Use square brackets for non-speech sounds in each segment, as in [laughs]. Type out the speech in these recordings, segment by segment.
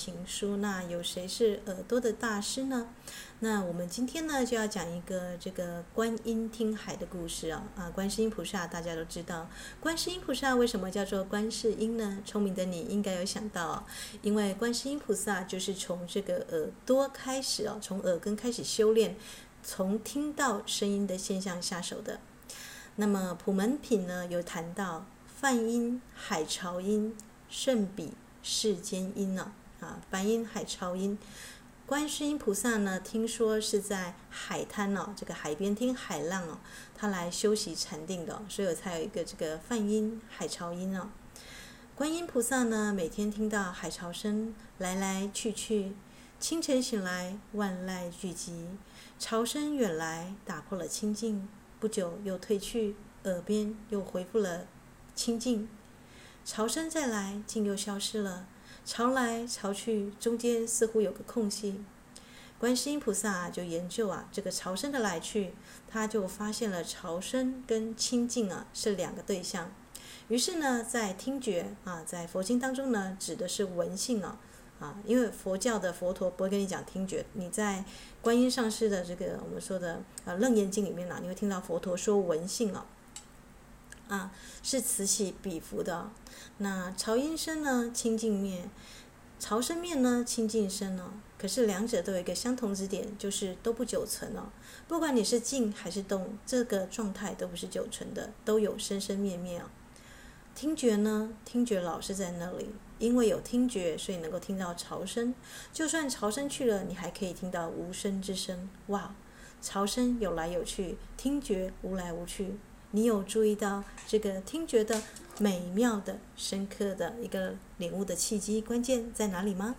情书。那有谁是耳朵的大师呢？那我们今天呢，就要讲一个这个观音听海的故事啊。啊，观世音菩萨大家都知道，观世音菩萨为什么叫做观世音呢？聪明的你应该有想到，因为观世音菩萨就是从这个耳朵开始哦，从耳根开始修炼，从听到声音的现象下手的。那么普门品呢，有谈到梵音、海潮音。圣彼世间音呢？啊，啊梵音海潮音，观世音菩萨呢？听说是在海滩哦，这个海边听海浪哦，他来休息禅定的，所以才有一个这个梵音海潮音哦。观音菩萨呢，每天听到海潮声来来去去，清晨醒来万籁俱寂，潮声远来打破了清静，不久又退去，耳边又恢复了清静。潮声再来，竟又消失了。潮来潮去，中间似乎有个空隙。观世音菩萨就研究啊，这个潮声的来去，他就发现了潮声跟清净啊是两个对象。于是呢，在听觉啊，在佛经当中呢，指的是闻性啊啊，因为佛教的佛陀不会跟你讲听觉。你在观音上师的这个我们说的啊《楞严经》里面啊，你会听到佛陀说闻性啊。啊，是此起彼伏的。那潮音声呢？清净面；潮声面呢？清净声呢。可是两者都有一个相同之点，就是都不久存哦。不管你是静还是动，这个状态都不是久存的，都有生生灭灭哦。听觉呢？听觉老是在那里，因为有听觉，所以能够听到潮声。就算潮声去了，你还可以听到无声之声。哇，潮声有来有去，听觉无来无去。你有注意到这个听觉的美妙的、深刻的一个领悟的契机关键在哪里吗？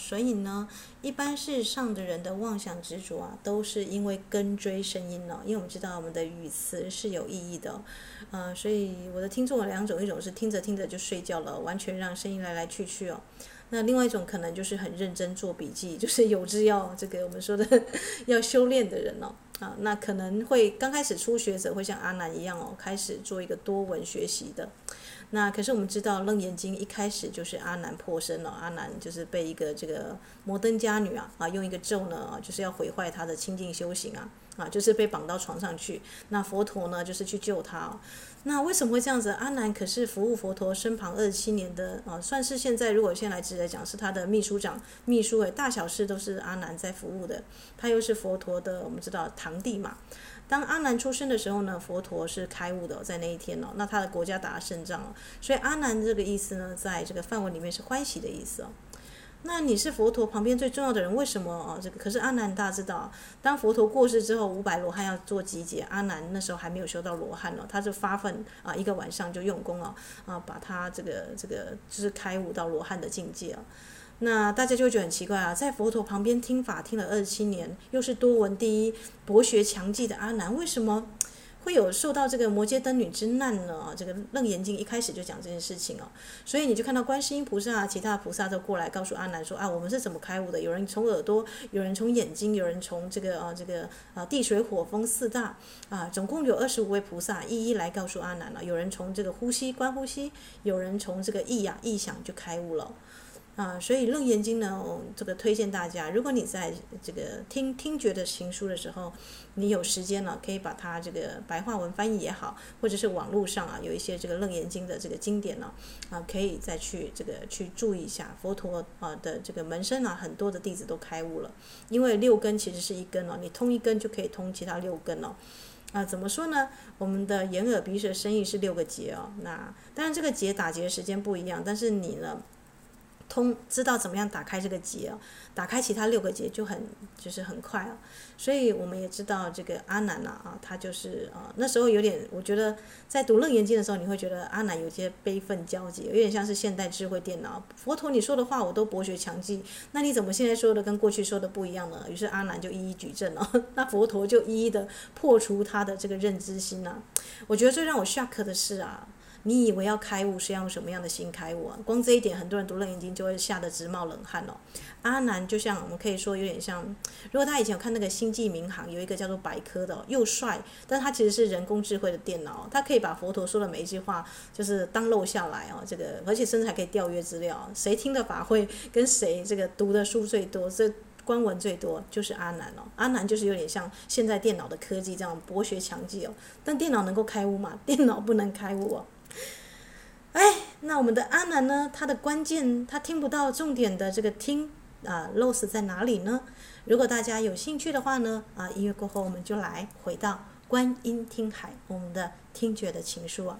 所以呢，一般世上的人的妄想执着啊，都是因为跟追声音了。因为我们知道我们的语词是有意义的，啊、呃，所以我的听众有两种，一种是听着听着就睡觉了，完全让声音来来去去哦。那另外一种可能就是很认真做笔记，[laughs] 就是有志要这个我们说的 [laughs] 要修炼的人哦，啊，那可能会刚开始初学者会像阿南一样哦，开始做一个多闻学习的。那可是我们知道《楞严经》一开始就是阿难破身了，阿难就是被一个这个摩登伽女啊啊用一个咒呢，就是要毁坏他的清净修行啊啊，就是被绑到床上去。那佛陀呢就是去救他。那为什么会这样子？阿难可是服务佛陀身旁二十七年的啊，算是现在如果现在来直接讲是他的秘书长、秘书诶，大小事都是阿难在服务的。他又是佛陀的，我们知道堂弟嘛。当阿难出生的时候呢，佛陀是开悟的，在那一天哦，那他的国家打了胜仗哦，所以阿难这个意思呢，在这个梵文里面是欢喜的意思哦。那你是佛陀旁边最重要的人，为什么啊？这个可是阿难大家知道，当佛陀过世之后，五百罗汉要做集结，阿难那时候还没有修到罗汉哦，他就发奋啊，一个晚上就用功啊，啊，把他这个这个就是开悟到罗汉的境界啊。那大家就会觉得很奇怪啊，在佛陀旁边听法听了二十七年，又是多闻第一、博学强记的阿难，为什么会有受到这个摩羯灯女之难呢？这个《楞严经》一开始就讲这件事情哦，所以你就看到观世音菩萨啊，其他菩萨都过来告诉阿难说啊，我们是怎么开悟的？有人从耳朵，有人从眼睛，有人从这个啊这个啊地水火风四大啊，总共有二十五位菩萨一一来告诉阿难了。有人从这个呼吸观呼吸，有人从这个意呀意想就开悟了。啊，所以《楞严经》呢，我这个推荐大家，如果你在这个听听觉的行书的时候，你有时间了，可以把它这个白话文翻译也好，或者是网络上啊有一些这个《楞严经》的这个经典呢，啊，可以再去这个去注意一下佛陀啊的这个门生啊，很多的弟子都开悟了，因为六根其实是一根哦，你通一根就可以通其他六根哦。啊，怎么说呢？我们的眼耳鼻舌身意是六个结哦，那当然这个结打结时间不一样，但是你呢？通知道怎么样打开这个结哦，打开其他六个结就很就是很快啊。所以我们也知道这个阿难呐，啊，他就是啊，那时候有点，我觉得在读《楞严经》的时候，你会觉得阿难有些悲愤交集，有点像是现代智慧电脑。佛陀你说的话我都博学强记，那你怎么现在说的跟过去说的不一样呢？于是阿难就一一举证了，[laughs] 那佛陀就一一的破除他的这个认知心啊。我觉得最让我 shock 的是啊。你以为要开悟是要用什么样的心开悟啊？光这一点，很多人读《楞严经》就会吓得直冒冷汗哦。阿南就像我们可以说有点像，如果他以前有看那个《星际民航》，有一个叫做百科的，又帅，但他其实是人工智慧的电脑，他可以把佛陀说的每一句话就是当漏下来哦。这个而且甚至还可以调阅资料，谁听的法会跟谁这个读的书最多，这观文最多就是阿南哦。阿南就是有点像现在电脑的科技这样博学强记哦。但电脑能够开悟吗？[laughs] 电脑不能开悟哦。哎，那我们的阿南呢？他的关键，他听不到重点的这个听啊，loss 在哪里呢？如果大家有兴趣的话呢，啊，音乐过后我们就来回到观音听海，我们的听觉的情书啊。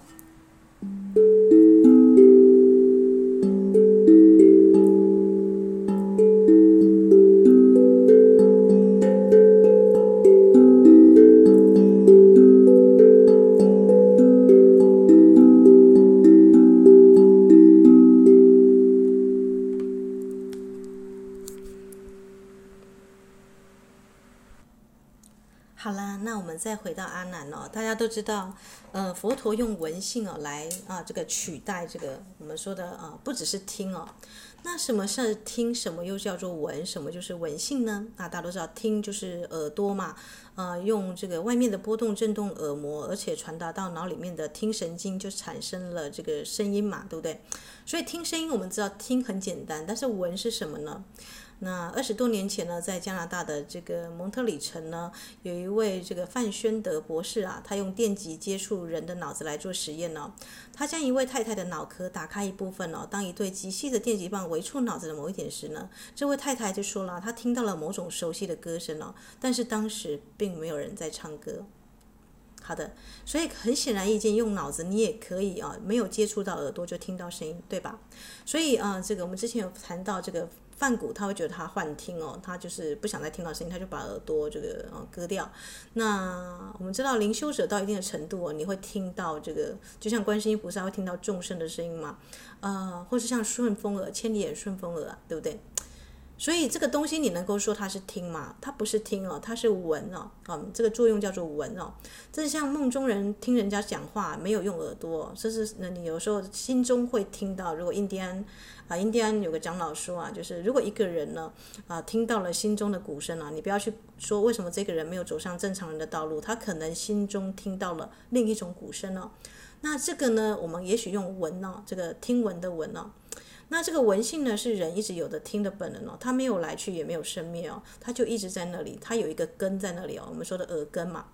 知道，呃，佛陀用闻性哦来啊，这个取代这个我们说的啊，不只是听哦。那什么是听？什么又叫做闻？什么就是闻性呢？啊，大家都知道，听就是耳朵嘛，呃，用这个外面的波动震动耳膜，而且传达到脑里面的听神经，就产生了这个声音嘛，对不对？所以听声音，我们知道听很简单，但是闻是什么呢？那二十多年前呢，在加拿大的这个蒙特里城呢，有一位这个范宣德博士啊，他用电极接触人的脑子来做实验呢。他将一位太太的脑壳打开一部分哦，当一对极细的电极棒围住脑子的某一点时呢，这位太太就说了，她听到了某种熟悉的歌声哦，但是当时并没有人在唱歌。好的，所以很显然，意见用脑子你也可以啊，没有接触到耳朵就听到声音，对吧？所以啊，这个我们之前有谈到这个。梵谷他会觉得他幻听哦，他就是不想再听到声音，他就把耳朵这个呃割掉。那我们知道灵修者到一定的程度哦，你会听到这个，就像观世音菩萨会听到众生的声音嘛，呃，或是像顺风耳、千里眼顺风耳，对不对？所以这个东西你能够说它是听吗？它不是听哦，它是闻哦，嗯，这个作用叫做闻哦。这是像梦中人听人家讲话，没有用耳朵，这是那你有时候心中会听到。如果印第安啊，印第安有个长老说啊，就是如果一个人呢啊听到了心中的鼓声啊，你不要去说为什么这个人没有走上正常人的道路，他可能心中听到了另一种鼓声哦。那这个呢，我们也许用闻哦，这个听闻的闻哦。那这个文性呢，是人一直有的听的本能哦，它没有来去，也没有生灭哦，它就一直在那里，它有一个根在那里哦，我们说的耳根嘛。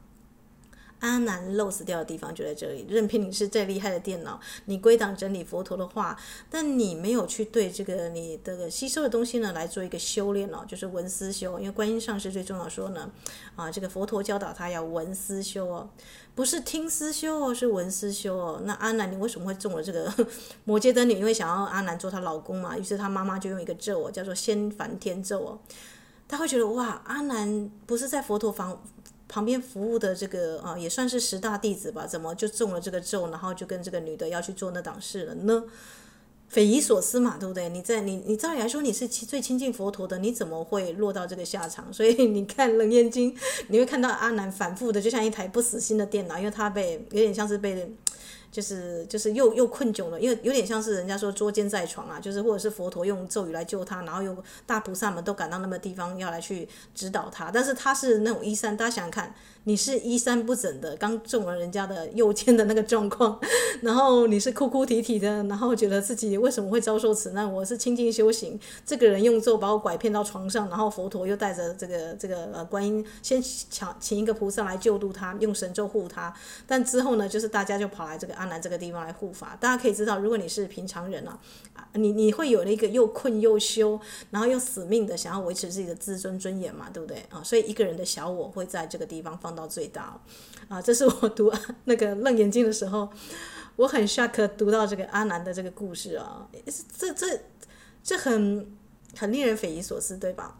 阿难漏死掉的地方就在这里。任凭你是再厉害的电脑，你归档整理佛陀的话，但你没有去对这个你的吸收的东西呢来做一个修炼哦，[laughs] 就是闻思修。因为观音上师最重要说呢，啊，这个佛陀教导他要闻思修哦，不是听思修哦，是闻思修哦。那阿南，你为什么会中了这个 [laughs] 摩羯的女？因为想要阿南做她老公嘛，于是她妈妈就用一个咒哦，叫做仙梵天咒哦。他会觉得哇，阿南不是在佛陀房。旁边服务的这个啊，也算是十大弟子吧，怎么就中了这个咒，然后就跟这个女的要去做那档事了呢？匪夷所思嘛，对不对？你在你你照理来说你是最亲近佛陀的，你怎么会落到这个下场？所以 [laughs] 你看《楞严经》，你会看到阿难反复的，就像一台不死心的电脑，因为他被有点像是被。就是就是又又困窘了，因为有点像是人家说捉奸在床啊，就是或者是佛陀用咒语来救他，然后又大菩萨们都赶到那么地方要来去指导他，但是他是那种衣衫，大家想想看。你是衣衫不整的，刚中了人家的右肩的那个状况，然后你是哭哭啼啼的，然后觉得自己为什么会遭受此难？我是清净修行，这个人用咒把我拐骗到床上，然后佛陀又带着这个这个呃观音先请请一个菩萨来救度他，用神咒护他，但之后呢，就是大家就跑来这个安难这个地方来护法。大家可以知道，如果你是平常人啊，你你会有那个又困又羞，然后又死命的想要维持自己的自尊尊严嘛，对不对啊？所以一个人的小我会在这个地方放到最大啊！这是我读那个《楞严经》的时候，我很 shock 读到这个阿难的这个故事啊！这这这很很令人匪夷所思，对吧？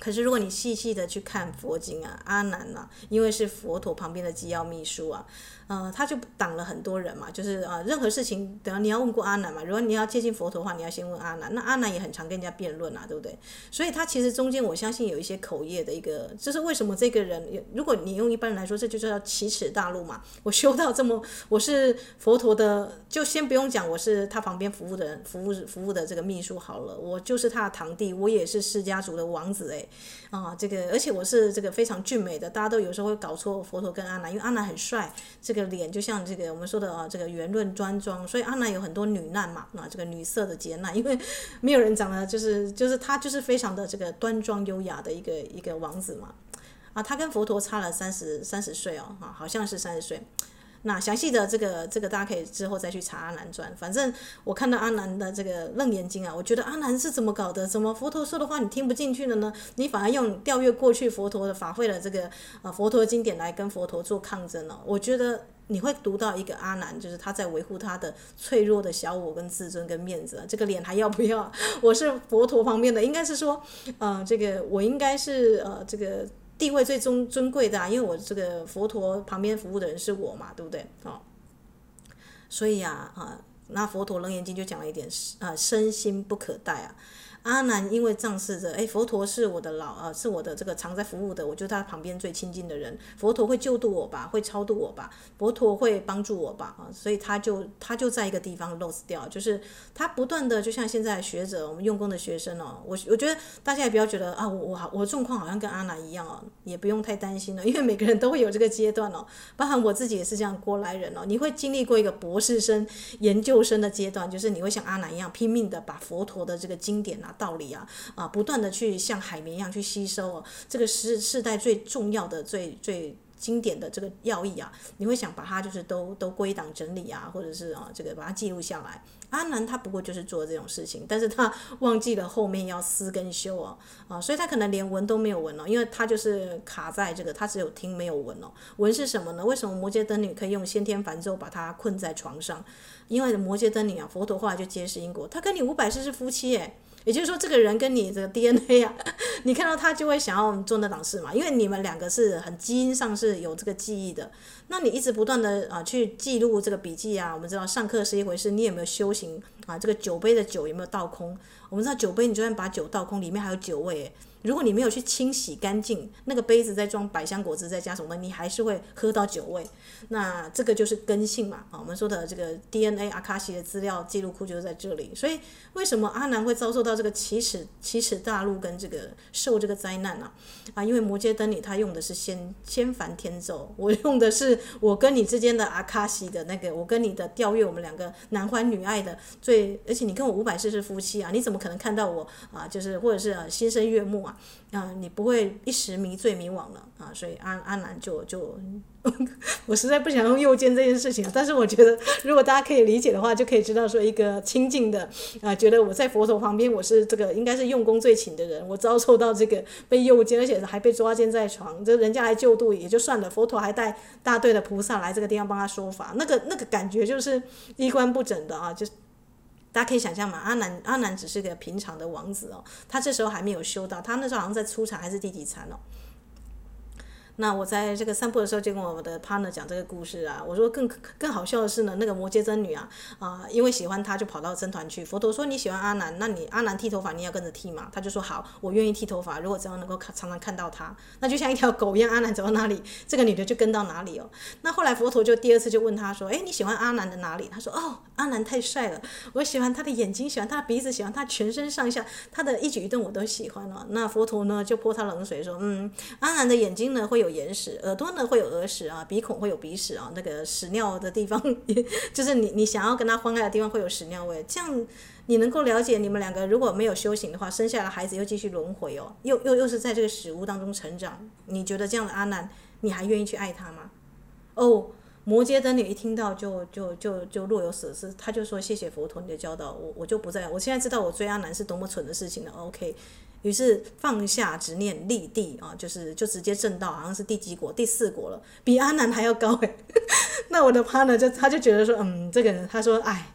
可是如果你细细的去看佛经啊，阿难呐、啊，因为是佛陀旁边的机要秘书啊。呃，他就挡了很多人嘛，就是呃，任何事情，等下你要问过阿难嘛。如果你要接近佛陀的话，你要先问阿难。那阿难也很常跟人家辩论啊，对不对？所以他其实中间，我相信有一些口业的一个，就是为什么这个人，如果你用一般人来说，这就叫奇耻大辱嘛。我修到这么，[laughs] 我是佛陀的，就先不用讲，我是他旁边服务的人，服务服务的这个秘书好了，我就是他的堂弟，我也是释家族的王子哎，啊，这个而且我是这个非常俊美的，大家都有时候会搞错佛陀跟阿难，因为阿难很帅。这个脸就像这个我们说的啊，这个圆润端庄，所以阿难有很多女难嘛，啊，这个女色的劫难，因为没有人长得就是就是他就是非常的这个端庄优雅的一个一个王子嘛，啊，他跟佛陀差了三十三十岁哦，啊，好像是三十岁。那详细的这个这个大家可以之后再去查《阿难传》，反正我看到阿难的这个楞严经啊，我觉得阿难是怎么搞的？怎么佛陀说的话你听不进去了呢？你反而用调阅过去佛陀的法会的这个呃佛陀经典来跟佛陀做抗争了。我觉得你会读到一个阿难，就是他在维护他的脆弱的小我跟自尊跟面子，这个脸还要不要？[laughs] 我是佛陀方面的，应该是说，呃，这个我应该是呃这个。地位最尊尊贵的啊，因为我这个佛陀旁边服务的人是我嘛，对不对？哦，所以啊啊，那佛陀楞严经就讲了一点，啊，身心不可待啊。阿难因为仗势着，哎，佛陀是我的老，呃，是我的这个常在服务的，我就他旁边最亲近的人，佛陀会救度我吧，会超度我吧，佛陀会帮助我吧，啊，所以他就他就在一个地方 lose 掉，就是他不断的，就像现在学者，我们用功的学生哦，我我觉得大家也不要觉得啊，我我，我状况好像跟阿难一样哦，也不用太担心了，[laughs] 因为每个人都会有这个阶段哦，包含我自己也是这样过来人哦，你会经历过一个博士生、研究生的阶段，就是你会像阿难一样拼命的把佛陀的这个经典啊。道理啊，啊，不断的去像海绵一样去吸收哦，这个是世代最重要的、最最经典的这个要义啊，你会想把它就是都都归档整理啊，或者是啊这个把它记录下来。阿难他不过就是做这种事情，但是他忘记了后面要思跟修哦，啊，所以他可能连闻都没有闻哦，因为他就是卡在这个，他只有听没有闻哦。闻是什么呢？为什么摩羯灯女可以用先天梵咒把他困在床上？因为摩羯灯女啊，佛陀后来就揭示因果，他跟你五百世是夫妻诶。也就是说，这个人跟你这个 DNA 啊，[laughs] 你看到他就会想要做那档事嘛，因为你们两个是很基因上是有这个记忆的。那你一直不断的啊去记录这个笔记啊，我们知道上课是一回事，你有没有修行啊？这个酒杯的酒有没有倒空？我们知道酒杯，你就算把酒倒空，里面还有酒味。如果你没有去清洗干净，那个杯子再装百香果汁再加什么，你还是会喝到酒味。那这个就是根性嘛，啊，我们说的这个 DNA 阿卡西的资料记录库就是在这里。所以为什么阿南会遭受到这个奇耻奇耻大辱跟这个受这个灾难呢？啊，因为摩羯灯里他用的是仙仙凡天咒，我用的是我跟你之间的阿卡西的那个，我跟你的调阅，我们两个男欢女爱的最，而且你跟我五百世是夫妻啊，你怎么可能看到我啊？就是或者是心生悦目啊？啊，你不会一时迷醉迷惘了啊，所以阿阿难就就，[laughs] 我实在不想用诱奸这件事情，但是我觉得如果大家可以理解的话，就可以知道说一个清净的啊，觉得我在佛陀旁边，我是这个应该是用功最勤的人，我遭受到这个被诱奸，而且还被抓奸在床，这人家来救度也就算了，佛陀还带大队的菩萨来这个地方帮他说法，那个那个感觉就是衣冠不整的啊，就。大家可以想象嘛，阿南阿南只是个平常的王子哦，他这时候还没有修道，他那时候好像在初禅还是第几禅哦。那我在这个散步的时候，就跟我的 partner 讲这个故事啊。我说更更好笑的是呢，那个摩羯真女啊啊、因为喜欢他，就跑到僧团去。佛陀说你喜欢阿难，那你阿难剃头发，你要跟着剃嘛。他就说好，我愿意剃头发。如果只要能够常常看到他，那就像一条狗一样，阿难走到哪里，这个女的就跟到哪里哦。那后来佛陀就第二次就问他说，哎，你喜欢阿难的哪里？他说哦，阿难太帅了，我喜欢他的眼睛，喜欢他的鼻子，喜欢他全身上下，他的一举一动我都喜欢哦。那佛陀呢就泼他冷水说，嗯，阿难的眼睛呢会有。有眼屎，耳朵呢会有耳屎啊，鼻孔会有鼻屎啊，那个屎尿的地方，[laughs] 就是你你想要跟他欢爱的地方会有屎尿味，这样你能够了解你们两个如果没有修行的话，生下来孩子又继续轮回哦，又又又是在这个屎污当中成长，你觉得这样的阿难，你还愿意去爱他吗？哦，摩羯灯女一听到就就就就若有所思，他就说谢谢佛陀你的教导，我我就不再，我现在知道我追阿难是多么蠢的事情了，OK。于是放下执念，立地啊，就是就直接证到，好像是第几国，第四国了，比阿南还要高哎。[laughs] 那我的 partner 就他就觉得说，嗯，这个人他说，哎，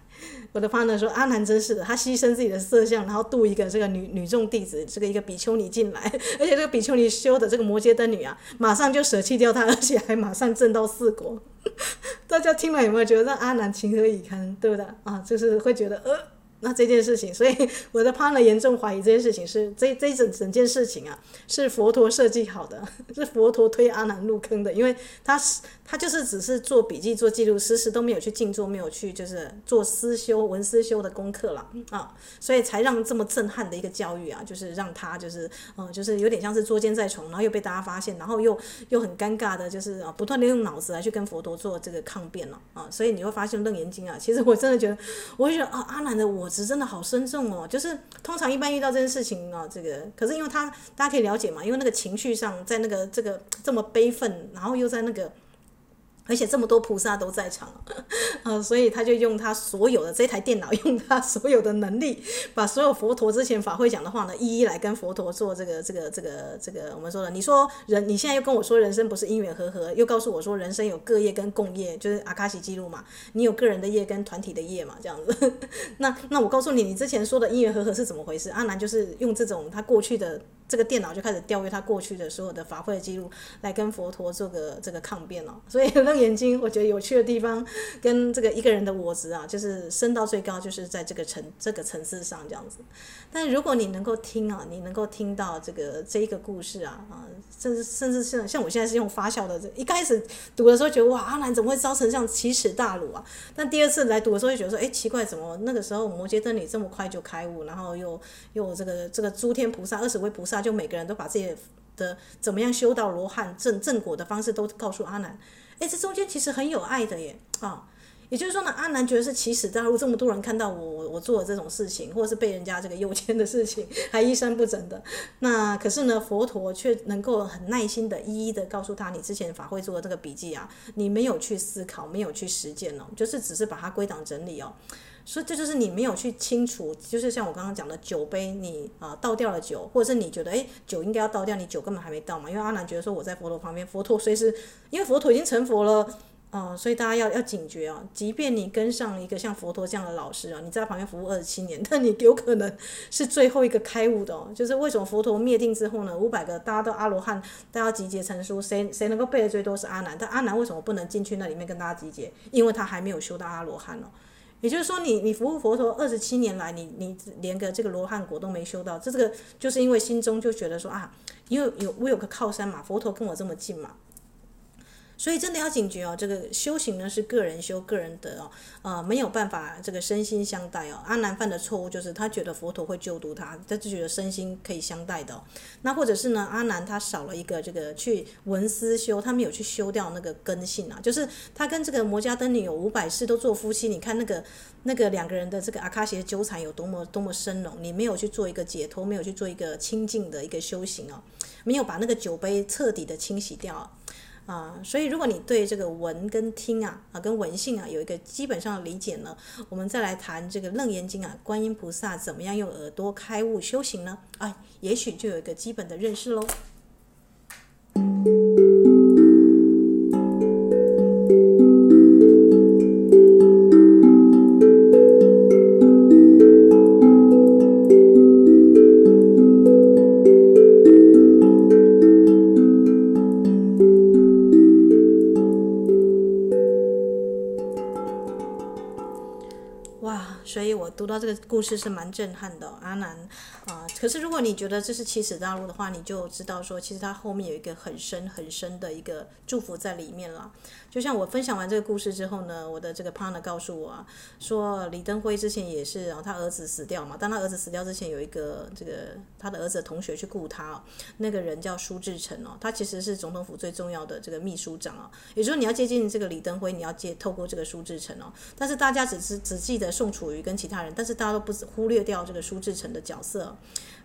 我的 partner 说阿南真是的，他牺牲自己的色相，然后度一个这个女女众弟子，这个一个比丘尼进来，[laughs] 而且这个比丘尼修的这个摩羯灯女啊，马上就舍弃掉他，而且还马上证到四国。[laughs] 大家听了有没有觉得让阿南情何以堪，对不对啊？就是会觉得呃。那这件事情，所以 [laughs] 我的潘呢严重怀疑这件事情是这这整整件事情啊，是佛陀设计好的，[laughs] 是佛陀推阿难入坑的，因为他是他就是只是做笔记做记录，时时都没有去静坐，没有去就是做思修文思修的功课了啊，所以才让这么震撼的一个教育啊，就是让他就是嗯，就是有点像是捉奸在床，然后又被大家发现，然后又又很尴尬的，就是啊，不断的用脑子来去跟佛陀做这个抗辩了啊，所以你会发现《楞严经》啊，其实我真的觉得，我会觉得啊，阿难的我。值真的好深重哦，就是通常一般遇到这件事情哦，这个可是因为他大家可以了解嘛，因为那个情绪上在那个这个这么悲愤，然后又在那个。而且这么多菩萨都在场，啊，所以他就用他所有的这台电脑，[laughs] 用他所有的能力，把所有佛陀之前法会讲的话呢，一一来跟佛陀做这个这个这个这个我们说的，你说人，你现在又跟我说人生不是因缘和合，又告诉我说人生有各业跟共业，就是阿卡西记录嘛，你有个人的业跟团体的业嘛，这样子。[laughs] 那那我告诉你，你之前说的因缘和合是怎么回事？阿南就是用这种他过去的。这个电脑就开始调阅他过去的所有的法会的记录，来跟佛陀做个这个抗辩了。所以 [laughs] 眼睛我觉得有趣的地方，跟这个一个人的我值啊，就是升到最高，就是在这个层这个层次上这样子。但如果你能够听啊，你能够听到这个这一个故事啊啊，甚至甚至像像我现在是用发笑的，一开始读的时候觉得哇，阿兰怎么会造成这样奇耻大辱啊？但第二次来读的时候就觉得说，哎，奇怪，怎么那个时候摩羯灯女这么快就开悟，然后又又这个这个诸天菩萨二十位菩萨。就每个人都把自己的怎么样修到罗汉正正果的方式都告诉阿难，哎，这中间其实很有爱的耶啊！也就是说呢，阿南觉得是奇耻大辱，这么多人看到我我我做了这种事情，或者是被人家这个诱奸的事情，[laughs] 还衣衫不整的。那可是呢，佛陀却能够很耐心地一一地告诉他，你之前法会做的这个笔记啊，你没有去思考，没有去实践哦，就是只是把它归档整理哦。所以这就是你没有去清楚，就是像我刚刚讲的酒杯，你啊倒掉了酒，或者是你觉得诶酒应该要倒掉，你酒根本还没倒嘛。因为阿南觉得说我在佛陀旁边，佛陀随时，因为佛陀已经成佛了，啊、所以大家要要警觉啊。即便你跟上一个像佛陀这样的老师啊，你在旁边服务二十七年，[laughs] 但你有可能是最后一个开悟的哦。就是为什么佛陀灭定之后呢，五百个大家都阿罗汉，大家集结成书，谁谁能够背的最多是阿难，但阿难为什么不能进去那里面跟大家集结？因为他还没有修到阿罗汉哦。也就是说你，你你服务佛陀二十七年来，你你连个这个罗汉果都没修到，这这个就是因为心中就觉得说啊，因为有我有个靠山嘛，佛陀跟我这么近嘛。所以真的要警觉哦，这个修行呢是个人修个人得哦，呃没有办法这个身心相待哦。阿难犯的错误就是他觉得佛陀会救度他，他就觉得身心可以相待的。那或者是呢，阿难他少了一个这个去闻思修，他没有去修掉那个根性啊，就是他跟这个摩伽灯女有五百世都做夫妻，你看那个那个两个人的这个阿卡西纠缠有多么多么深浓，你没有去做一个解脱，没有去做一个清净的一个修行哦，没有把那个酒杯彻底的清洗掉。啊所以如果你对这个闻跟听啊，啊跟闻性啊有一个基本上的理解呢，我们再来谈这个楞严经啊，观音菩萨怎么样用耳朵开悟修行呢？啊，也许就有一个基本的认识喽。哇，所以我读到这个故事是蛮震撼的，阿南啊。可是如果你觉得这是奇耻大辱的话，你就知道说，其实它后面有一个很深很深的一个祝福在里面了。就像我分享完这个故事之后呢，我的这个 partner 告诉我啊，说李登辉之前也是啊，他儿子死掉嘛。当他儿子死掉之前，有一个这个他的儿子的同学去雇他，那个人叫苏志诚哦，他其实是总统府最重要的这个秘书长啊。也就是说，你要接近这个李登辉，你要接透过这个苏志诚哦。但是大家只是只记得宋楚瑜跟其他人。但是大家都不忽略掉这个苏志诚的角色。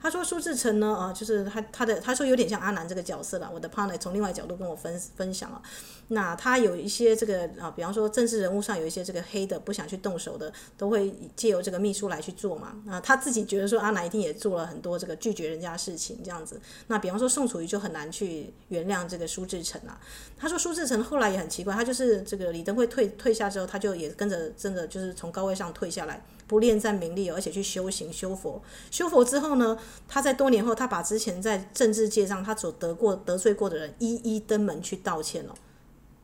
他说苏志成呢，啊，就是他他的他说有点像阿南这个角色了。我的 partner 从另外角度跟我分分享了。那他有一些这个啊，比方说政治人物上有一些这个黑的不想去动手的，都会借由这个秘书来去做嘛。啊，他自己觉得说阿南一定也做了很多这个拒绝人家的事情这样子。那比方说宋楚瑜就很难去原谅这个苏志成啊。他说苏志成后来也很奇怪，他就是这个李登辉退退下之后，他就也跟着真的就是从高位上退下来，不恋战名利，而且去修行修佛。修佛之后呢，他在多年后，他把之前在政治界上他所得过得罪过的人一一登门去道歉了。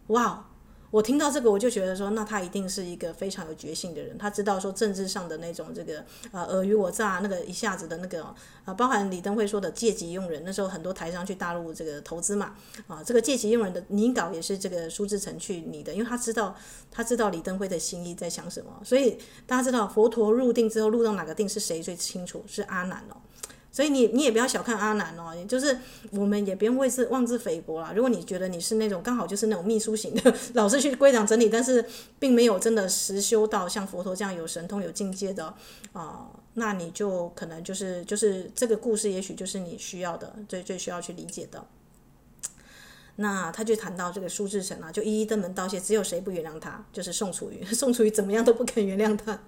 哇！我听到这个，我就觉得说，那他一定是一个非常有决心的人。他知道说政治上的那种这个呃尔虞我诈，那个一下子的那个啊、呃，包含李登辉说的借机用人。那时候很多台商去大陆这个投资嘛，啊，这个借机用人的拟稿也是这个苏志诚去拟的，因为他知道他知道李登辉的心意在想什么。所以大家知道佛陀入定之后入到哪个定是谁最清楚？是阿难哦。所以你你也不要小看阿难哦，也就是我们也不用为是妄自菲薄啦。如果你觉得你是那种刚好就是那种秘书型的，[laughs] 老是去归档整理，但是并没有真的实修到像佛陀这样有神通有境界的啊、那你就可能就是就是这个故事，也许就是你需要的最最需要去理解的。那他就谈到这个苏志成啊，就一一登门道谢，只有谁不原谅他，就是宋楚瑜。[laughs] 宋楚瑜怎么样都不肯原谅他。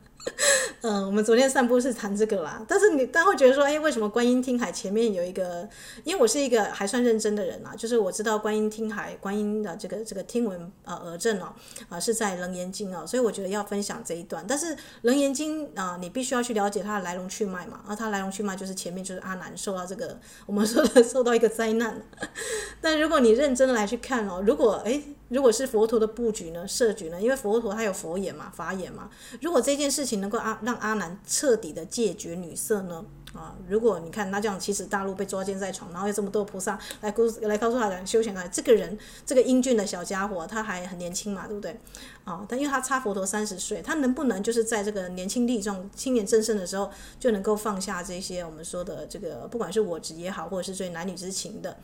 嗯，[laughs] 我们昨天散步是谈这个啦，但是你当然会觉得说，哎，为什么观音听海前面有一个？因为我是一个还算认真的人啊，就是我知道观音听海，观音的这个这个听闻呃讹证哦，啊是在楞严经哦，所以我觉得要分享这一段。但是楞严经啊，你必须要去了解它的来龙去脉嘛，而它来龙去脉就是前面就是阿难受到这个我们说的受到一个灾难。但如果你认真来去看哦，如果哎。如果是佛陀的布局呢，设局呢？因为佛陀他有佛眼嘛，法眼嘛。如果这件事情能够阿让阿难彻底的戒绝女色呢？啊，如果你看那这样，其实大陆被抓奸在床，然后有这么多菩萨来告来告诉他讲修行啊，这个人这个英俊的小家伙，他还很年轻嘛，对不对？啊，但因为他差佛陀三十岁，他能不能就是在这个年轻力壮、青年正盛的时候，就能够放下这些我们说的这个，不管是我执也好，或者是对男女之情的？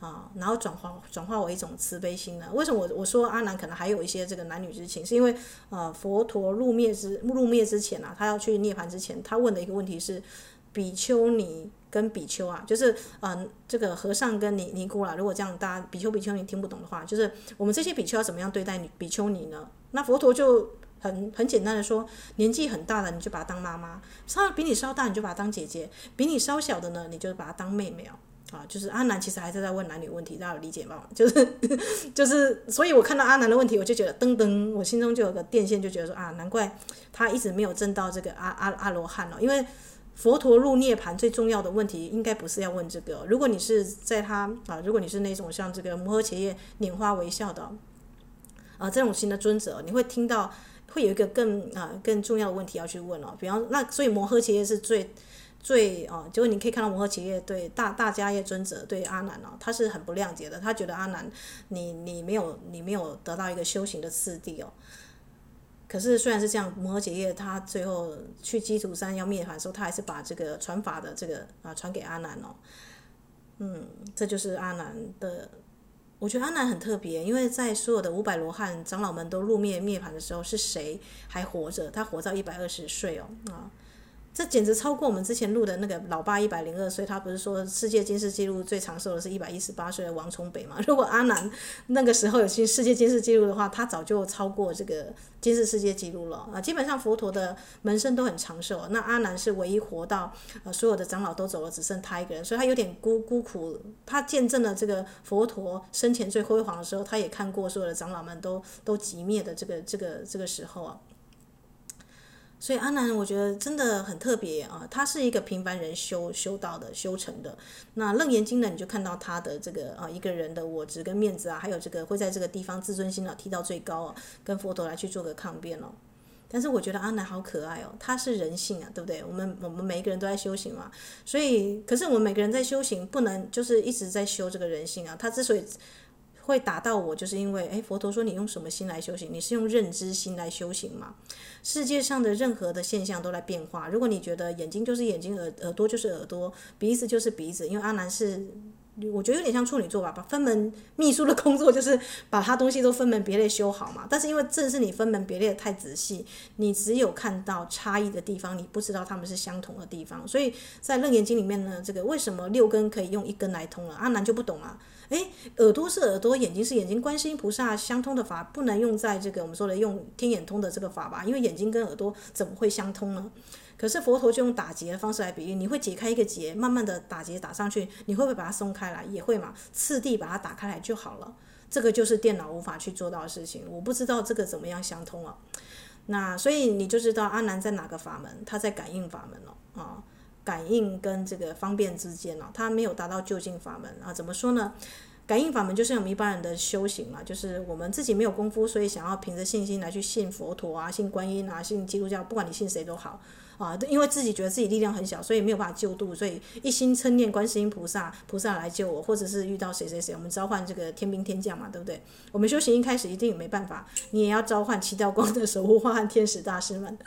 啊，然后转化转化为一种慈悲心呢？为什么我我说阿难可能还有一些这个男女之情？是因为呃，佛陀入灭之入灭之前啊，他要去涅槃之前，他问的一个问题是：比丘尼跟比丘啊，就是嗯、这个和尚跟尼尼姑啦。如果这样大家比丘比丘尼听不懂的话，就是我们这些比丘要怎么样对待比丘尼呢？那佛陀就很很简单的说：年纪很大的你就把她当妈妈，稍微比你稍大你就把她当姐姐，比你稍小的呢你就把她当妹妹哦。啊，就是阿南其实还是在问男女问题，大家有理解吗？[laughs] 就是就是，所以我看到阿南的问题，我就觉得噔噔，我心中就有个电线，就觉得说啊，难怪他一直没有证到这个阿阿阿罗汉了，因为佛陀入涅槃最重要的问题，应该不是要问这个。如果你是在他啊，如果你是那种像这个摩诃伽叶拈花微笑的啊这种型的尊者，你会听到会有一个更啊更重要的问题要去问哦。比方那，所以摩诃伽叶是最。最哦，结果你可以看到摩诃伽叶对大大家业尊者对阿难哦，他是很不谅解的。他觉得阿难，你你没有你没有得到一个修行的次第哦。可是虽然是这样，摩诃伽叶他最后去鸡足山要灭槃的时候，他还是把这个传法的这个啊传给阿难哦。嗯，这就是阿难的。我觉得阿难很特别，因为在所有的五百罗汉长老们都入灭灭槃的时候，是谁还活着？他活到一百二十岁哦啊。这简直超过我们之前录的那个老爸一百零二岁，他不是说世界金氏纪录最长寿的是一百一十八岁的王崇北吗？[laughs] 如果阿南那个时候有新世界金氏纪录的话，他早就超过这个金氏世界纪录了啊！基本上佛陀的门生都很长寿，那阿南是唯一活到呃所有的长老都走了，只剩他一个人，所以他有点孤孤苦。他见证了这个佛陀生前最辉煌的时候，他也看过所有的长老们都都寂灭的这个这个这个时候啊。所以阿南，我觉得真的很特别啊！他是一个平凡人修修道的修成的。那楞严经呢，你就看到他的这个啊，一个人的我执跟面子啊，还有这个会在这个地方自尊心啊提到最高啊，跟佛陀来去做个抗辩哦。但是我觉得阿南好可爱哦，他是人性啊，对不对？我们我们每一个人都在修行嘛，所以可是我们每个人在修行，不能就是一直在修这个人性啊。他之所以。会打到我，就是因为，诶，佛陀说你用什么心来修行？你是用认知心来修行吗？世界上的任何的现象都在变化。如果你觉得眼睛就是眼睛，耳耳朵就是耳朵，鼻子就是鼻子，因为阿南是，我觉得有点像处女座吧，把分门秘书的工作就是把他东西都分门别类修好嘛。但是因为正是你分门别类的太仔细，你只有看到差异的地方，你不知道他们是相同的地方。所以在楞严经里面呢，这个为什么六根可以用一根来通了？阿难就不懂啊。诶，耳朵是耳朵，眼睛是眼睛，观世音菩萨相通的法不能用在这个我们说的用天眼通的这个法吧？因为眼睛跟耳朵怎么会相通呢？可是佛陀就用打结的方式来比喻，你会解开一个结，慢慢的打结打上去，你会不会把它松开来？也会嘛，次第把它打开来就好了。这个就是电脑无法去做到的事情。我不知道这个怎么样相通啊。那所以你就知道阿难在哪个法门，他在感应法门了啊，感应跟这个方便之间呢，他没有达到究竟法门啊。怎么说呢？感应法门就是我们一般人的修行嘛，就是我们自己没有功夫，所以想要凭着信心来去信佛陀啊，信观音啊，信基督教，不管你信谁都好啊，因为自己觉得自己力量很小，所以没有办法救度，所以一心称念观世音菩萨，菩萨来救我，或者是遇到谁谁谁，我们召唤这个天兵天将嘛，对不对？我们修行一开始一定没办法，你也要召唤七道光的守护化天使大师们。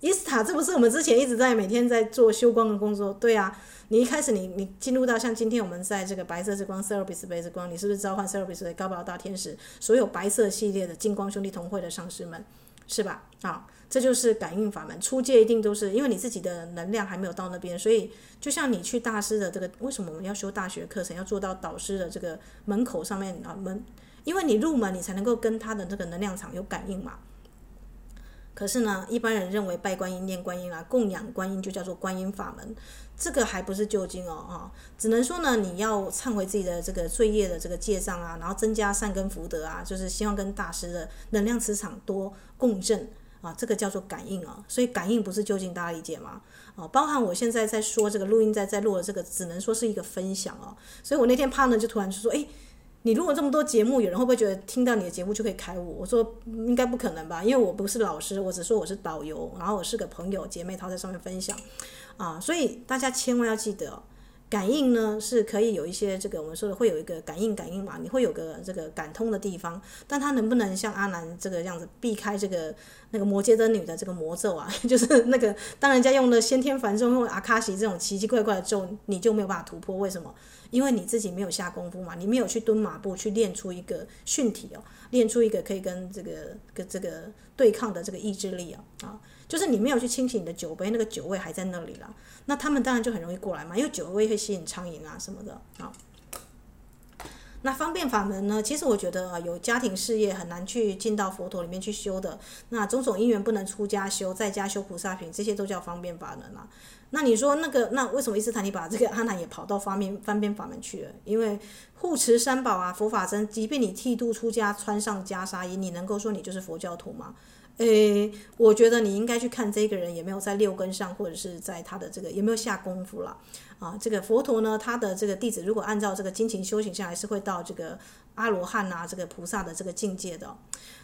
伊斯塔，这不是我们之前一直在每天在做修光的工作，对啊。你一开始你你进入到像今天我们在这个白色之光 Serapis 白之光，你是不是召唤 Serapis 的高宝大天使，所有白色系列的金光兄弟同会的上师们，是吧？啊，这就是感应法门。初阶一定都是因为你自己的能量还没有到那边，所以就像你去大师的这个，为什么我们要修大学课程，要做到导师的这个门口上面啊门，因为你入门你才能够跟他的这个能量场有感应嘛。可是呢，一般人认为拜观音、念观音啊，供养观音就叫做观音法门，这个还不是究竟哦，啊，只能说呢，你要忏悔自己的这个罪业的这个业障啊，然后增加善根福德啊，就是希望跟大师的能量磁场多共振啊，这个叫做感应啊，所以感应不是究竟，大家理解吗？哦，包含我现在在说这个录音在在录的这个，只能说是一个分享哦，所以我那天怕呢，就突然就说，哎。你录了这么多节目，有人会不会觉得听到你的节目就可以开悟？我说应该不可能吧，因为我不是老师，我只说我是导游，然后我是个朋友姐妹，她在上面分享，啊，所以大家千万要记得。感应呢是可以有一些这个我们说的会有一个感应感应嘛，你会有个这个感通的地方，但它能不能像阿南这个样子避开这个那个摩羯灯女的这个魔咒啊？[laughs] 就是那个当人家用了先天繁重，用阿卡西这种奇奇怪怪的咒，你就没有办法突破。为什么？因为你自己没有下功夫嘛，你没有去蹲马步去练出一个训体哦，练出一个可以跟这个跟这个对抗的这个意志力啊啊。就是你没有去清洗你的酒杯，那个酒味还在那里了，那他们当然就很容易过来嘛，因为酒味会吸引苍蝇啊什么的啊。那方便法门呢？其实我觉得啊，有家庭事业很难去进到佛陀里面去修的，那种种因缘不能出家修，在家修菩萨品，这些都叫方便法门啊。那你说那个，那为什么伊斯坦你把这个阿难也跑到方便方便法门去了？因为护持三宝啊，佛法僧，即便你剃度出家，穿上袈裟衣，你能够说你就是佛教徒吗？诶，我觉得你应该去看这个人有没有在六根上，或者是在他的这个有没有下功夫了啊？这个佛陀呢，他的这个弟子如果按照这个精勤修行下来，是会到这个阿罗汉啊，这个菩萨的这个境界的。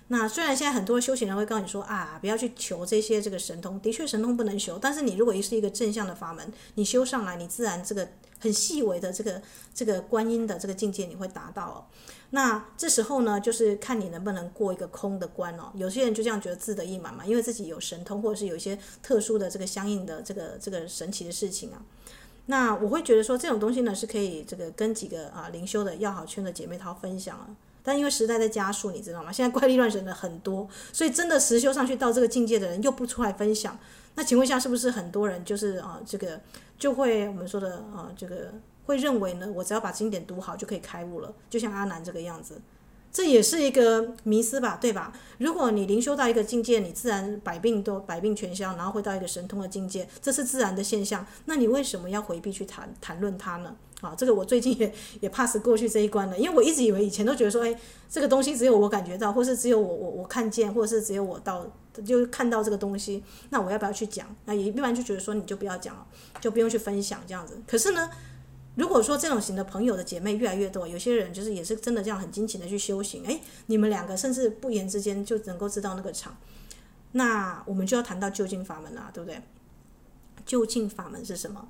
那虽然现在很多修行人会告诉你说啊，不要去求这些这个神通，的确神通不能修，但是你如果是一个正向的法门，你修上来，你自然这个很细微的这个这个观音的这个境界你会达到。那这时候呢，就是看你能不能过一个空的关哦。有些人就这样觉得自得意满嘛，因为自己有神通，或者是有一些特殊的这个相应的这个这个神奇的事情啊。那我会觉得说，这种东西呢是可以这个跟几个啊灵修的要好圈的姐妹淘分享啊。但因为时代在加速，你知道吗？现在怪力乱神的很多，所以真的实修上去到这个境界的人又不出来分享。那请问一下，是不是很多人就是啊这个就会我们说的啊这个？会认为呢，我只要把经典读好就可以开悟了，就像阿难这个样子，这也是一个迷思吧，对吧？如果你灵修到一个境界，你自然百病都百病全消，然后会到一个神通的境界，这是自然的现象，那你为什么要回避去谈谈论它呢？啊，这个我最近也也 pass 过去这一关了，因为我一直以为以前都觉得说，哎，这个东西只有我感觉到，或是只有我我我看见，或者是只有我到就看到这个东西，那我要不要去讲？那也一般就觉得说，你就不要讲了，就不用去分享这样子。可是呢？如果说这种型的朋友的姐妹越来越多，有些人就是也是真的这样很精勤的去修行，诶，你们两个甚至不言之间就能够知道那个场，那我们就要谈到究竟法门了，对不对？究竟法门是什么？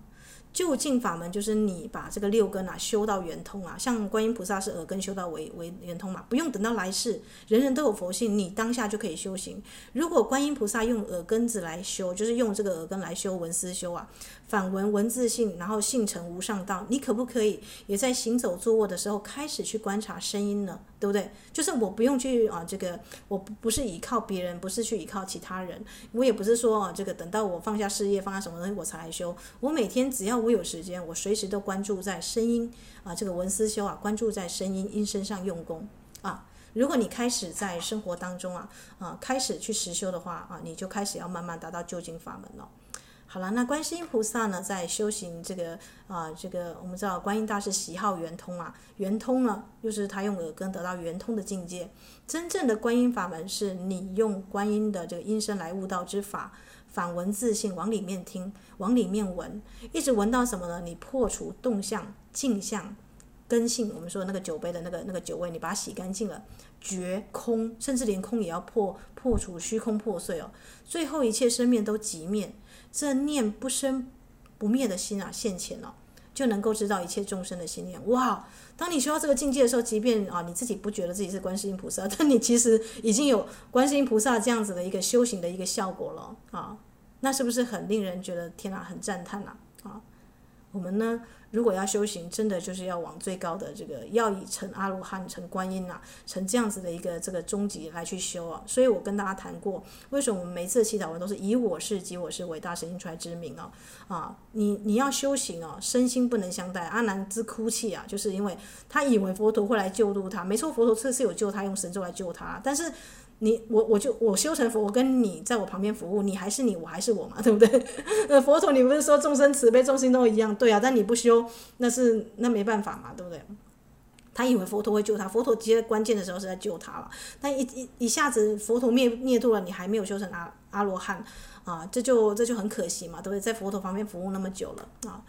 究竟法门就是你把这个六根啊修到圆通啊，像观音菩萨是耳根修到为为圆通嘛，不用等到来世，人人都有佛性，你当下就可以修行。如果观音菩萨用耳根子来修，就是用这个耳根来修闻思修啊，反闻文字性，然后性成无上道，你可不可以也在行走坐卧的时候开始去观察声音呢？对不对？就是我不用去啊，这个我不是依靠别人，不是去依靠其他人，我也不是说啊，这个等到我放下事业，放下什么东西我才来修，我每天只要。我有时间，我随时都关注在声音啊，这个闻思修啊，关注在声音音声上用功啊。如果你开始在生活当中啊啊，开始去实修的话啊，你就开始要慢慢达到究竟法门了。好了，那观世音菩萨呢，在修行这个啊、这个我们知道观音大师喜好圆通啊，圆通呢，就是他用耳根得到圆通的境界。真正的观音法门是你用观音的这个音声来悟道之法，反闻自性，往里面听，往里面闻，一直闻到什么呢？你破除动相、静相、根性，我们说那个酒杯的那个那个酒味，你把它洗干净了，绝空，甚至连空也要破破除，虚空破碎哦，最后一切生灭都即灭。这念不生不灭的心啊，现前了，就能够知道一切众生的心念。哇！当你修到这个境界的时候，即便啊你自己不觉得自己是观世音菩萨，[laughs] 但你其实已经有观世音菩萨这样子的一个修行的一个效果了啊！那是不是很令人觉得天哪，很赞叹呐？啊，我们呢？如果要修行，真的就是要往最高的这个，要以成阿罗汉、成观音啊，成这样子的一个这个终极来去修啊。所以我跟大家谈过，为什么我们每次祈祷文都是以我是及我是伟大神因出来之名啊？啊，你你要修行哦，身心不能相待。阿难之哭泣啊，就是因为他以为佛陀会来救度他，没错，佛陀这次有救他，用神咒来救他，但是。你我我就我修成佛，我跟你在我旁边服务，你还是你，我还是我嘛，对不对？[laughs] 佛陀，你不是说众生慈悲，众生都一样，对啊，但你不修，那是那没办法嘛，对不对？他以为佛陀会救他，佛陀接关键的时候是在救他了，但一一一下子佛陀灭灭度了，你还没有修成阿阿罗汉啊，这就这就很可惜嘛，对不对？在佛陀旁边服务那么久了啊。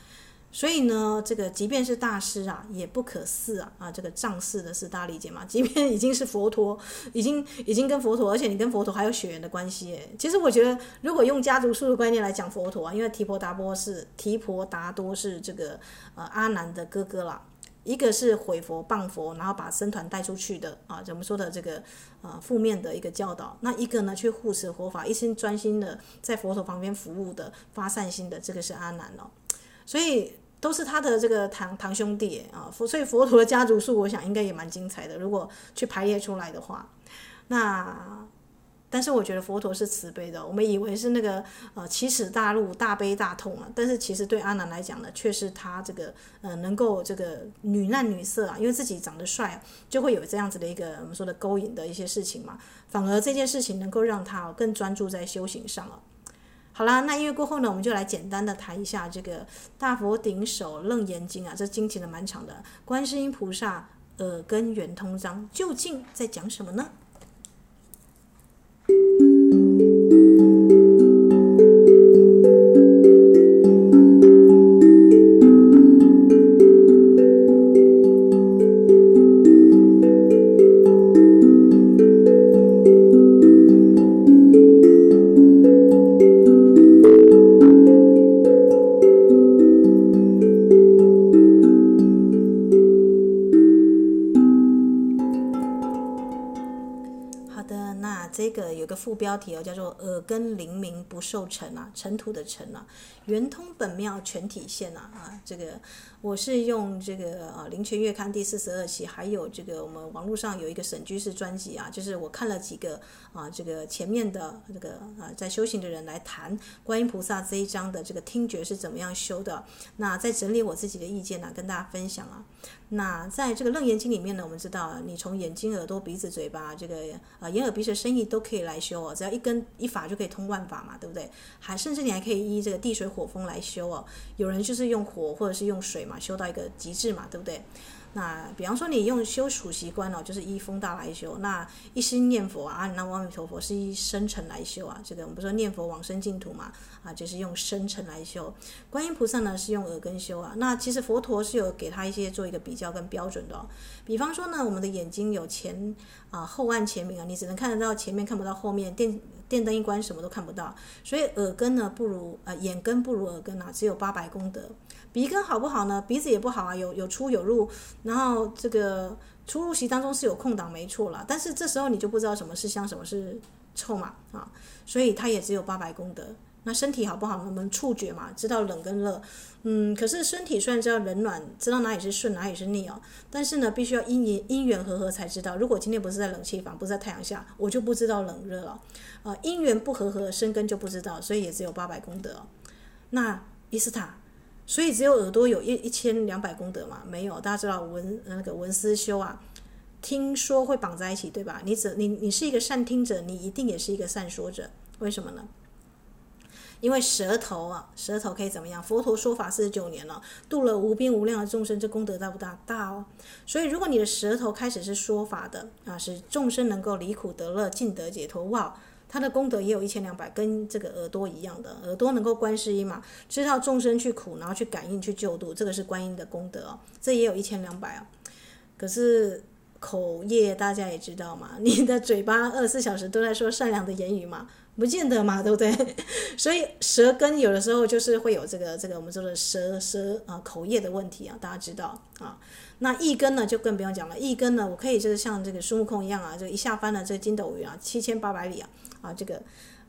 所以呢，这个即便是大师啊，也不可似啊啊！这个仗势的是大家理解吗？即便已经是佛陀，已经已经跟佛陀，而且你跟佛陀还有血缘的关系。其实我觉得，如果用家族树的观念来讲佛陀啊，因为提婆达波是提婆达多是这个呃阿难的哥哥啦，一个是毁佛谤佛，然后把僧团带出去的啊，怎么说的这个呃负面的一个教导。那一个呢，去护持佛法，一心专心的在佛陀旁边服务的发善心的，这个是阿难哦。所以。都是他的这个堂堂兄弟啊，佛所以佛陀的家族树，我想应该也蛮精彩的。如果去排列出来的话，那但是我觉得佛陀是慈悲的。我们以为是那个呃奇耻大辱、大悲大痛啊，但是其实对阿难来讲呢，却是他这个呃能够这个女难女色啊，因为自己长得帅，就会有这样子的一个我们说的勾引的一些事情嘛。反而这件事情能够让他更专注在修行上了。好啦，那音乐过后呢，我们就来简单的谈一下这个《大佛顶首楞严经》啊，这经起的蛮长的，《观世音菩萨耳根圆通章》究竟在讲什么呢？题哦，叫做耳根灵明不受尘啊，尘土的尘啊，圆通本妙全体现啊啊，这个我是用这个啊《灵泉月刊》第四十二期，还有这个我们网络上有一个沈居士专辑啊，就是我看了几个啊这个前面的这个啊在修行的人来谈观音菩萨这一章的这个听觉是怎么样修的，那在整理我自己的意见呢、跟大家分享啊。那在这个楞严经里面呢，我们知道你从眼睛、耳朵、鼻子、嘴巴这个呃眼耳鼻舌身意都可以来修哦，只要一根一法就可以通万法嘛，对不对？还甚至你还可以依这个地水火风来修哦。有人就是用火或者是用水嘛，修到一个极致嘛，对不对？那比方说你用修属习观哦，就是依风大来修；那一心念佛啊，那阿弥陀佛是依生辰来修啊。这个我们不说念佛往生净土嘛，啊，就是用生辰来修。观音菩萨呢是用耳根修啊。那其实佛陀是有给他一些做一个比较跟标准的哦。比方说呢，我们的眼睛有前啊后暗前明啊，你只能看得到前面，看不到后面。电电灯一关，什么都看不到。所以耳根呢不如呃眼根不如耳根啊，只有八百功德。鼻根好不好呢？鼻子也不好啊，有有出有入，然后这个出入息当中是有空档，没错了。但是这时候你就不知道什么是香，什么是臭嘛啊，所以它也只有八百功德。那身体好不好？我们触觉嘛，知道冷跟热。嗯，可是身体虽然知道冷暖，知道哪里是顺，哪里是逆哦，但是呢，必须要因缘因缘和合才知道。如果今天不是在冷气房，不是在太阳下，我就不知道冷热了。啊，因缘不和合，生根就不知道，所以也只有八百功德。那伊斯塔。所以只有耳朵有一一千两百功德嘛？没有，大家知道文那个文思修啊，听说会绑在一起，对吧？你只你你是一个善听者，你一定也是一个善说者。为什么呢？因为舌头啊，舌头可以怎么样？佛陀说法四十九年了，度了无边无量的众生，这功德大不大？大哦。所以如果你的舌头开始是说法的啊，使众生能够离苦得乐，尽得解脱，哇，他的功德也有一千两百，跟这个耳朵一样的，耳朵能够观世音嘛，知道众生去苦，然后去感应去救度，这个是观音的功德哦，这也有一千两百啊。可是。口业大家也知道嘛，你的嘴巴二十四小时都在说善良的言语嘛，不见得嘛，对不对？[laughs] 所以舌根有的时候就是会有这个这个我们说的舌舌啊口业的问题啊，大家知道啊。那意根呢就更不用讲了，意根呢我可以就是像这个孙悟空一样啊，就一下翻了这筋斗云啊，七千八百里啊啊这个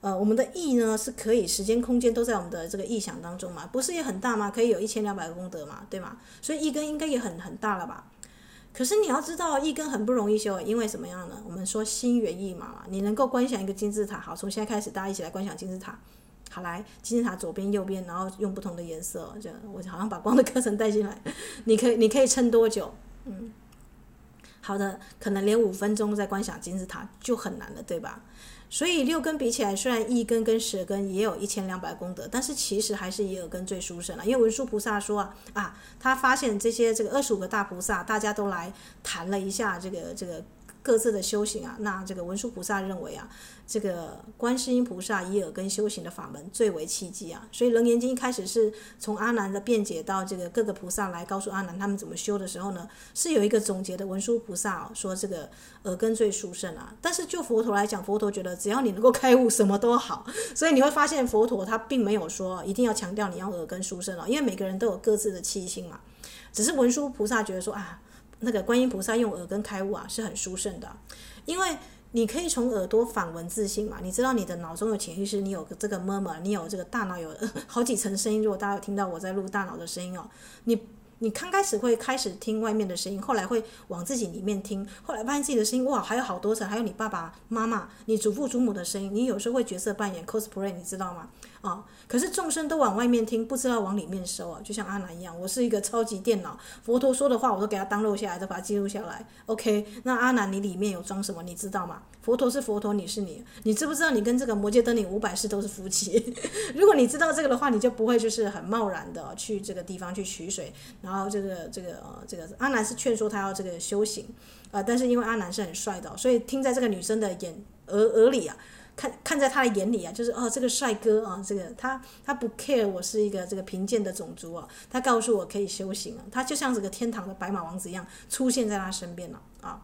呃我们的意呢是可以时间空间都在我们的这个意想当中嘛，不是也很大吗？可以有一千两百个功德嘛，对吗？所以意根应该也很很大了吧？可是你要知道，一根很不容易修，因为什么样呢？我们说心猿意马嘛，你能够观想一个金字塔，好，从现在开始，大家一起来观想金字塔。好，来，金字塔左边、右边，然后用不同的颜色，这我好像把光的课程带进来。你可以，你可以撑多久？嗯，好的，可能连五分钟在观想金字塔就很难了，对吧？所以六根比起来，虽然一根跟十根也有一千两百功德，但是其实还是以耳根最殊胜了。因为文殊菩萨说啊，啊，他发现这些这个二十五个大菩萨，大家都来谈了一下这个这个。各自的修行啊，那这个文殊菩萨认为啊，这个观世音菩萨以耳根修行的法门最为契机啊，所以《楞严经》一开始是从阿难的辩解到这个各个菩萨来告诉阿难他们怎么修的时候呢，是有一个总结的。文殊菩萨、说这个耳根最殊胜啊，但是就佛陀来讲，佛陀觉得只要你能够开悟，什么都好。所以你会发现佛陀他并没有说一定要强调你要耳根殊胜、啊，因为每个人都有各自的气性嘛。只是文殊菩萨觉得说啊。那个观音菩萨用耳根开悟啊，是很殊胜的，因为你可以从耳朵反闻自性嘛，你知道你的脑中有潜意识，你有这个 murmur，你有这个大脑有好几层声音。如果大家有听到我在录大脑的声音哦，你你刚开始会开始听外面的声音，后来会往自己里面听，后来发现自己的声音哇，还有好多层，还有你爸爸妈妈、你祖父祖母的声音，你有时候会角色扮演 cosplay，你知道吗？啊、可是众生都往外面听，不知道往里面收啊，就像阿难一样，我是一个超级电脑，佛陀说的话我都给他当录下来，都把它记录下来。OK，那阿难你里面有装什么？你知道吗？佛陀是佛陀，你是你，你知不知道你跟这个摩羯登领五百世都是夫妻？[laughs] 如果你知道这个的话，你就不会就是很贸然的去这个地方去取水。然后这个这个这个阿难是劝说他要这个修行啊、呃，但是因为阿难是很帅的，所以听在这个女生的眼耳耳里啊。看看在他的眼里啊，就是哦，这个帅哥啊，这个他他不 care 我是一个这个贫贱的种族啊，他告诉我可以修行啊，他就像这个天堂的白马王子一样出现在他身边了啊。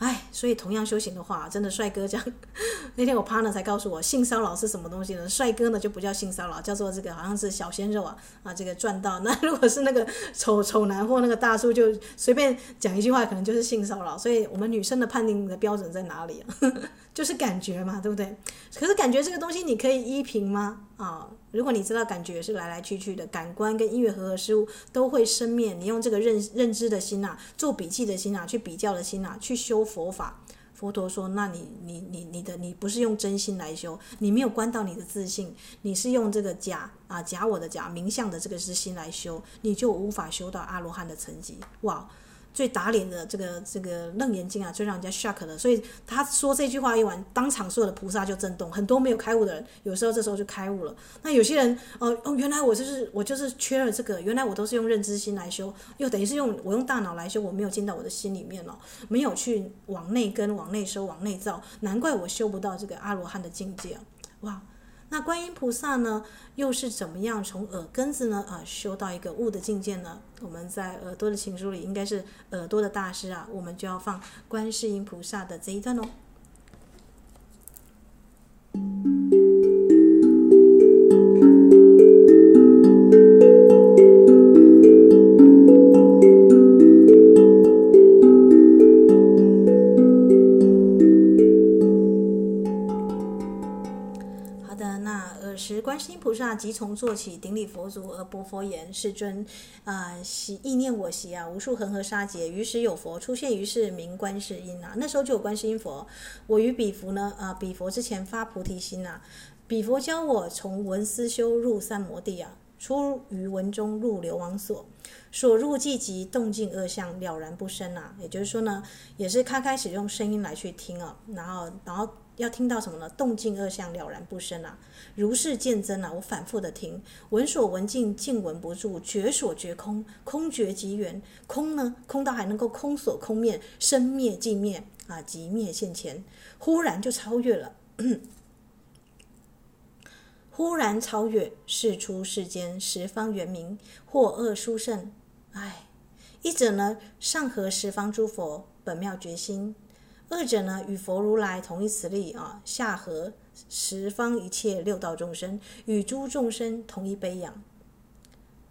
哎，所以同样修行的话，真的帅哥这样。[laughs] 那天我 partner 才告诉我，性骚扰是什么东西呢？帅哥呢就不叫性骚扰，叫做这个好像是小鲜肉啊啊，这个赚到。[laughs] 那如果是那个丑丑男或那个大叔，就随便讲一句话，可能就是性骚扰。所以我们女生的判定的标准在哪里啊？[laughs] 就是感觉嘛，对不对？可是感觉这个东西你可以依凭吗？啊？如果你知道感觉是来来去去的，感官跟音乐和合事物都会生灭。你用这个认认知的心呐、啊，做笔记的心呐、啊，去比较的心呐、啊，去修佛法。佛陀说：“那你你你你的你不是用真心来修，你没有关到你的自信，你是用这个假啊假我的假名相的这个是心来修，你就无法修到阿罗汉的层级。”哇！最打脸的这个这个楞严经啊，最让人家 shock 的，所以他说这句话一完，当场所有的菩萨就震动，很多没有开悟的人，有时候这时候就开悟了。那有些人，哦哦，原来我就是我就是缺了这个，原来我都是用认知心来修，又等于是用我用大脑来修，我没有进到我的心里面了，没有去往内根、往内收、往内造，难怪我修不到这个阿罗汉的境界。哇！那观音菩萨呢，又是怎么样从耳根子呢啊修到一个悟的境界呢？我们在耳朵的情书里，应该是耳朵的大师啊，我们就要放观世音菩萨的这一段哦。菩萨即从坐起，顶礼佛足而白佛言：“世尊，啊、呃，昔意念我习啊，无数恒河沙劫，于时有佛出现于世，名观世音啊。那时候就有观世音佛。我于彼佛呢，啊、彼佛之前发菩提心啊，彼佛教我从闻思修入三摩地啊，出于文中入流亡所，所入寂寂动静二相了然不生啊。也就是说呢，也是开开始用声音来去听啊，然后，然后。要听到什么呢？动静二相了然不生啊，如是见真啊。我反复的听，闻所闻尽，尽闻不住；觉所觉空，空觉即圆。空呢，空到还能够空所空灭，生灭尽灭啊，即灭现前，忽然就超越了。忽然超越，世出世间十方圆明，或恶殊胜。哎，一者呢，上合十方诸佛本妙觉心；二者呢，与佛如来同一慈力啊，下合十方一切六道众生，与诸众生同一悲仰。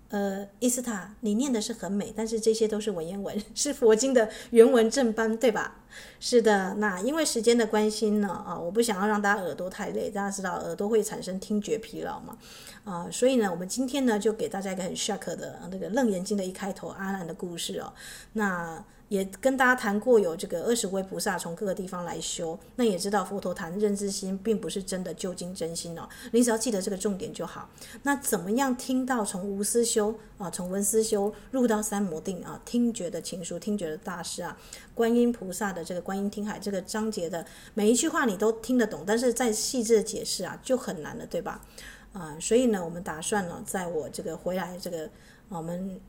呃，伊斯塔，你念的是很美，但是这些都是文言文，[laughs] 是佛经的原文正班，对吧？是的，那因为时间的关系呢，啊，我不想要让大家耳朵太累，大家知道耳朵会产生听觉疲劳嘛，啊，所以呢，我们今天呢就给大家一个很 shock 的那个《楞严经》的一开头阿难的故事哦，那。也跟大家谈过，有这个二十位菩萨从各个地方来修，那也知道佛陀谈认知心，并不是真的究竟真心哦。你只要记得这个重点就好。那怎么样听到从无私修啊，从闻思修入到三摩定啊？听觉的情书，听觉的大师啊，观音菩萨的这个观音听海这个章节的每一句话你都听得懂，但是再细致的解释啊就很难了，对吧？啊，所以呢，我们打算呢，在我这个回来这个我们。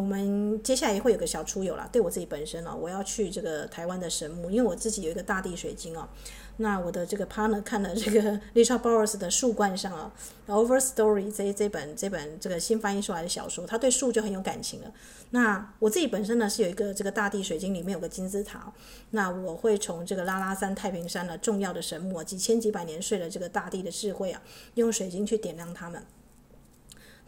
我们接下来也会有个小出游啦，对我自己本身哦，我要去这个台湾的神木，因为我自己有一个大地水晶哦。那我的这个 partner 看了这个 [laughs] Richard Bowers 的树冠上啊，《Overstory》这这本这本这个新翻译出来的小说，他对树就很有感情了。那我自己本身呢是有一个这个大地水晶，里面有个金字塔，那我会从这个拉拉山、太平山的重要的神木，几千几百年睡的这个大地的智慧啊，用水晶去点亮它们。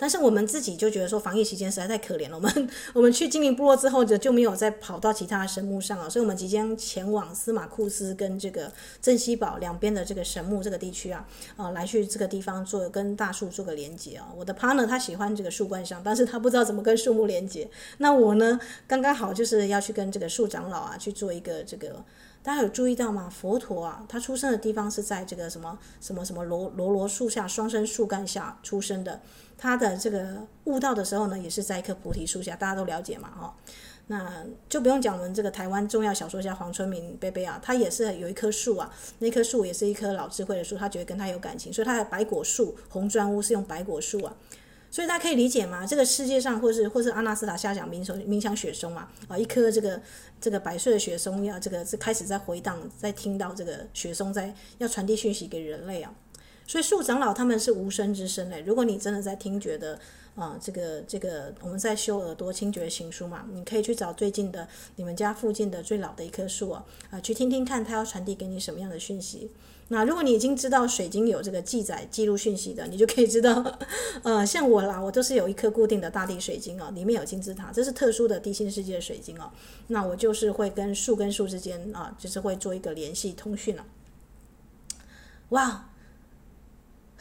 但是我们自己就觉得说，防疫期间实在太可怜了。我们我们去精灵部落之后就就没有再跑到其他的神木上了，所以我们即将前往司马库斯跟这个镇西堡两边的这个神木这个地区啊，啊，来去这个地方做跟大树做个连接啊。我的 partner 他喜欢这个树冠上，但是他不知道怎么跟树木连接。那我呢，刚刚好就是要去跟这个树长老啊去做一个这个。大家有注意到吗？佛陀啊，他出生的地方是在这个什么什么什么罗罗罗树下双生树干下出生的。他的这个悟道的时候呢，也是在一棵菩提树下，大家都了解嘛，哈。那就不用讲，我们这个台湾重要小说家黄春明贝贝啊，他也是有一棵树啊，那棵树也是一棵老智慧的树，他觉得跟他有感情，所以他的白果树红砖屋是用白果树啊。所以大家可以理解吗？这个世界上，或是或是阿纳斯塔下讲冥想冥想雪松嘛，啊，一颗这个这个百岁的雪松要这个是开始在回荡，在听到这个雪松在要传递讯息给人类啊。所以树长老他们是无声之声诶。如果你真的在听觉的啊，这个这个我们在修耳朵听觉行书嘛，你可以去找最近的你们家附近的最老的一棵树啊，啊，去听听看它要传递给你什么样的讯息。那如果你已经知道水晶有这个记载记录讯息的，你就可以知道，[laughs] 呃，像我啦，我都是有一颗固定的大地水晶哦，里面有金字塔，这是特殊的地心世界的水晶哦。那我就是会跟树跟树之间啊，就是会做一个联系通讯了。哇！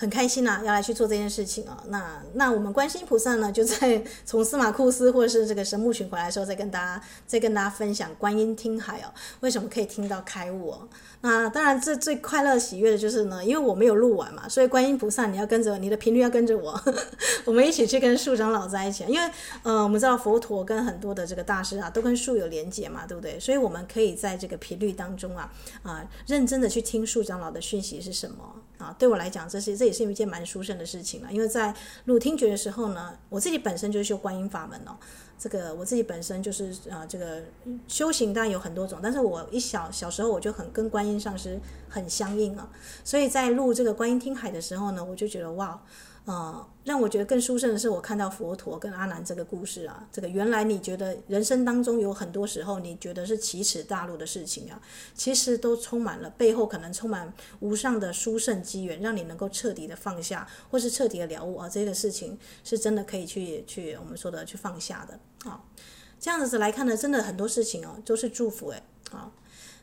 很开心呐、啊，要来去做这件事情啊、那那我们观世音菩萨呢，就在 [laughs] 从司马库斯或者是这个神木群回来的时候，再跟大家再跟大家分享观音听海哦，为什么可以听到开悟哦？那当然，这最快乐喜悦的就是呢，因为我没有录完嘛，所以观音菩萨你要跟着你的频率要跟着我，[laughs] 我们一起去跟树长老在一起。因为呃，我们知道佛陀跟很多的这个大师啊，都跟树有连结嘛，对不对？所以我们可以在这个频率当中啊啊，认真的去听树长老的讯息是什么。啊，对我来讲，这是这也是一件蛮殊胜的事情了。因为在录听觉的时候呢，我自己本身就是修观音法门哦。这个我自己本身就是啊，这个修行当然有很多种，但是我一小小时候我就很跟观音上师很相应啊。所以在录这个观音听海的时候呢，我就觉得哇。呃，让我觉得更殊胜的是，我看到佛陀跟阿难这个故事啊，这个原来你觉得人生当中有很多时候你觉得是奇耻大辱的事情啊，其实都充满了背后可能充满无上的殊胜机缘，让你能够彻底的放下，或是彻底的了悟啊，这个事情是真的可以去去我们说的去放下的啊。这样子来看呢，真的很多事情哦，都是祝福诶。啊。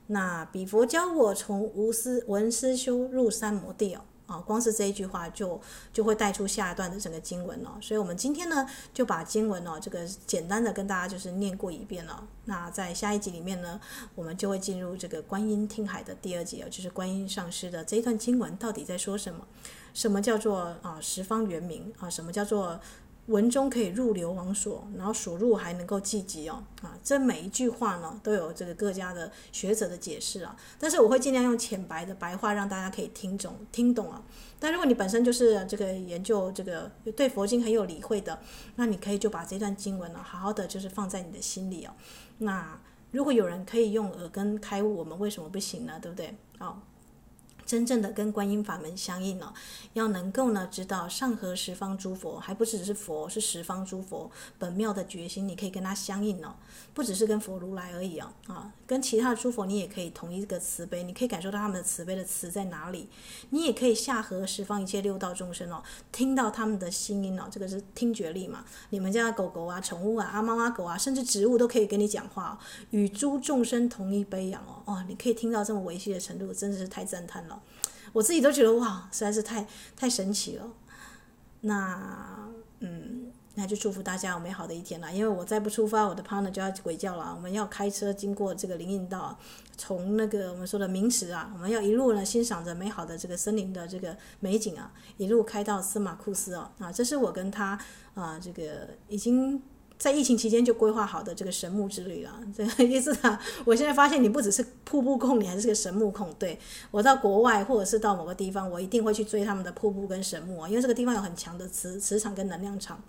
那比佛教我从无私闻思修入三摩地哦。啊，光是这一句话就就会带出下一段的整个经文了，所以我们今天呢就把经文哦这个简单的跟大家就是念过一遍了。那在下一集里面呢，我们就会进入这个观音听海的第二集哦，就是观音上师的这一段经文到底在说什么？什么叫做啊十方圆明啊？什么叫做文中可以入流王所，然后所入还能够济己哦，啊，这每一句话呢都有这个各家的学者的解释啊，但是我会尽量用浅白的白话让大家可以听懂听懂啊。但如果你本身就是这个研究这个对佛经很有理会的，那你可以就把这段经文呢好好的就是放在你的心里哦。那如果有人可以用耳根开悟，我们为什么不行呢？对不对？好。真正的跟观音法门相应哦，要能够呢知道上合十方诸佛，还不只是佛，是十方诸佛本妙的决心，你可以跟他相应哦，不只是跟佛如来而已哦，啊，跟其他的诸佛你也可以同一个慈悲，你可以感受到他们的慈悲的慈在哪里，你也可以下合十方一切六道众生哦，听到他们的心音哦，这个是听觉力嘛，你们家的狗狗啊、宠物啊、阿猫阿狗啊，甚至植物都可以跟你讲话，与诸众生同一悲仰哦，哦，你可以听到这么维系的程度，真的是太赞叹了。我自己都觉得哇，实在是太太神奇了。那嗯，那就祝福大家有美好的一天了。因为我再不出发，我的 partner 就要鬼叫了。我们要开车经过这个林荫道，从那个我们说的明池啊，我们要一路呢欣赏着美好的这个森林的这个美景啊，一路开到司马库斯哦。啊，这是我跟他啊，这个已经。在疫情期间就规划好的这个神木之旅了，[laughs] 这个伊斯塔，我现在发现你不只是瀑布控，你还是个神木控。对，我到国外或者是到某个地方，我一定会去追他们的瀑布跟神木啊，因为这个地方有很强的磁磁场跟能量场。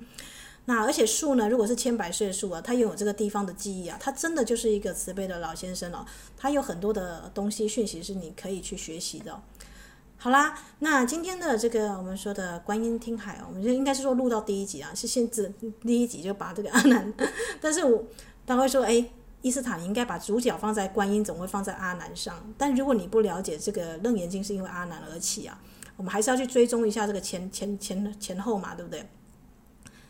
那而且树呢，如果是千百岁的树啊，它拥有这个地方的记忆啊，它真的就是一个慈悲的老先生哦，它有很多的东西讯息是你可以去学习的。好啦，那今天的这个我们说的观音听海，我们就应该是说录到第一集啊，是先至第一集就把这个阿难，但是我他会说，哎，伊斯坦应该把主角放在观音，总会放在阿难上。但如果你不了解这个楞严经是因为阿难而起啊，我们还是要去追踪一下这个前前前前后嘛，对不对？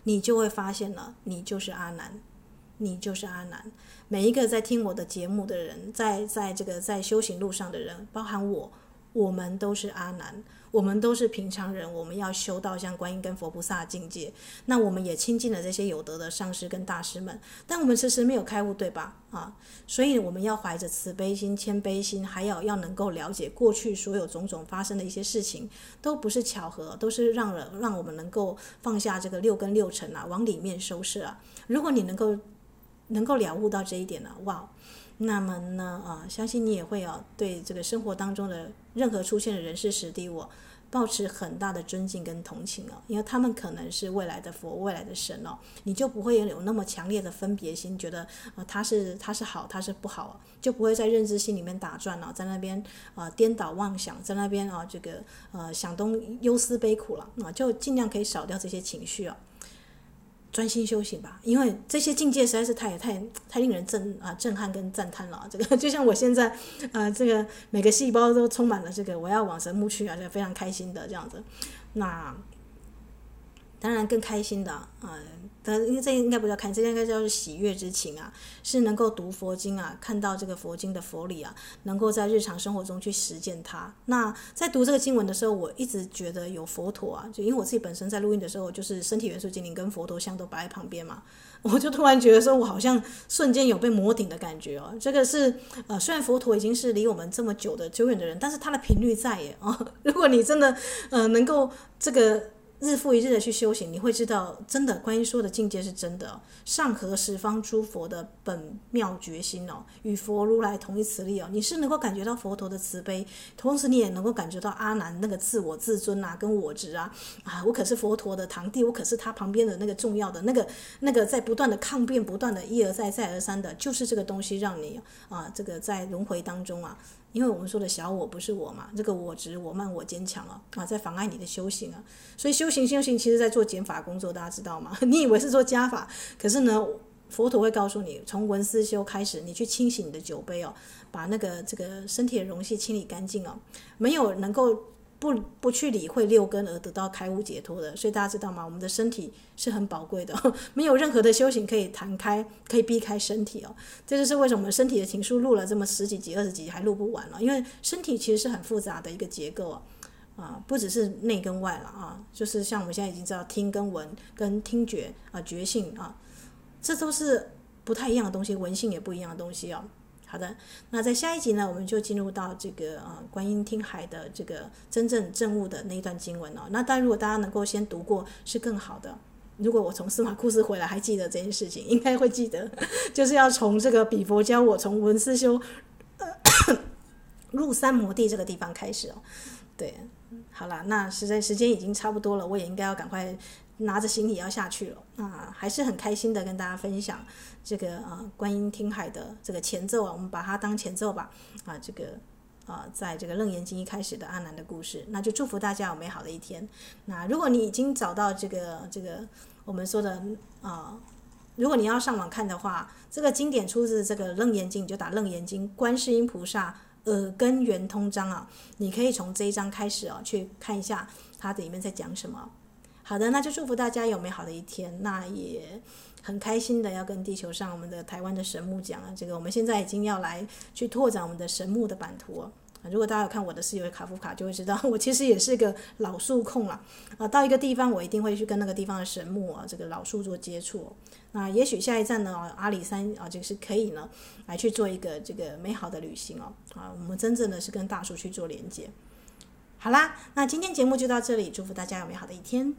你就会发现了，你就是阿难，你就是阿难。每一个在听我的节目的人，在在这个在修行路上的人，包含我。我们都是阿难，我们都是平常人，我们要修到像观音跟佛菩萨境界。那我们也亲近了这些有德的上师跟大师们，但我们迟迟没有开悟，对吧？啊，所以我们要怀着慈悲心、谦卑心，还有要能够了解过去所有种种发生的一些事情，都不是巧合，都是让人让我们能够放下这个六根六尘啊，往里面收摄啊。如果你能够能够了悟到这一点呢，哇！那么呢，啊，相信你也会啊，对这个生活当中的任何出现的人事实地物，抱持很大的尊敬跟同情哦，因为他们可能是未来的佛、未来的神哦，你就不会有那么强烈的分别心，觉得啊他是他是好，他是不好，就不会在认知心里面打转了，在那边啊颠倒妄想，在那边啊这个呃想东忧思悲苦了啊，就尽量可以少掉这些情绪哦。专心修行吧，因为这些境界实在是太太太令人震啊震撼跟赞叹了。这个 [laughs] 就像我现在啊，这个每个细胞都充满了这个我要往神木去啊，就非常开心的这样子。那当然更开心的啊。因为这应该不叫看，这应该叫是喜悦之情啊，是能够读佛经啊，看到这个佛经的佛理啊，能够在日常生活中去实践它。那在读这个经文的时候，我一直觉得有佛陀啊，就因为我自己本身在录音的时候，就是身体元素精灵跟佛陀像都摆在旁边嘛，[laughs] 我就突然觉得说，我好像瞬间有被摩顶的感觉哦。这个是呃，虽然佛陀已经是离我们这么久的久远的人，但是他的频率在耶哦。[laughs] 如果你真的呃能够这个。日复一日的去修行，你会知道，真的观音说的境界是真的。上合十方诸佛的本妙决心哦，与佛如来同一慈力哦，你是能够感觉到佛陀的慈悲，同时你也能够感觉到阿难那个自我自尊啊，跟我执啊，啊，我可是佛陀的堂弟，我可是他旁边的那个重要的那个那个在不断的抗辩，不断的一而再再而三的，就是这个东西让你啊，这个在轮回当中啊。因为我们说的小我不是我嘛，这个我执、我慢、我坚强啊，啊，在妨碍你的修行啊。所以修行、修行，其实在做减法工作，大家知道吗？[laughs] 你以为是做加法，可是呢，佛陀会告诉你，从文思修开始，你去清洗你的酒杯哦，把那个这个身体的容器清理干净哦，没有能够。不不去理会六根而得到开悟解脱的，所以大家知道吗？我们的身体是很宝贵的，[laughs] 没有任何的修行可以弹开，可以避开身体哦。这就是为什么我们身体的情书录了这么十几集、二十集还录不完了，因为身体其实是很复杂的一个结构啊，啊，不只是内跟外了啊，就是像我们现在已经知道听跟闻跟听觉啊觉性啊，这都是不太一样的东西，闻性也不一样的东西哦。好的，那在下一集呢，我们就进入到这个呃观音听海的这个真正正悟的那一段经文哦。那当然，如果大家能够先读过，是更好的。如果我从司马库斯回来还记得这件事情，应该会记得，就是要从这个比佛教我从文思修、呃、[coughs] 入三摩地这个地方开始哦。对，好了，那实在时间已经差不多了，我也应该要赶快拿着行李要下去了。啊，还是很开心的跟大家分享这个啊观音听海的这个前奏啊，我们把它当前奏吧。啊，这个。啊，在这个《楞严经》一开始的阿难的故事，那就祝福大家有美好的一天。那如果你已经找到这个这个我们说的啊，如果你要上网看的话，这个经典出自这个《楞严经》，你就打《楞严经》观世音菩萨呃根源通章啊，你可以从这一章开始哦，去看一下它里面在讲什么。好的，那就祝福大家有美好的一天。那也。很开心的要跟地球上我们的台湾的神木讲啊，这个我们现在已经要来去拓展我们的神木的版图。如果大家有看我的室友卡夫卡，就会知道 [laughs] 我其实也是个老树控了啊。到一个地方，我一定会去跟那个地方的神木啊，这个老树做接触。那也许下一站呢，阿里山啊，这个是可以呢来去做一个这个美好的旅行哦。啊，我们真正的是跟大树去做连接。好啦，那今天节目就到这里，祝福大家有美好的一天。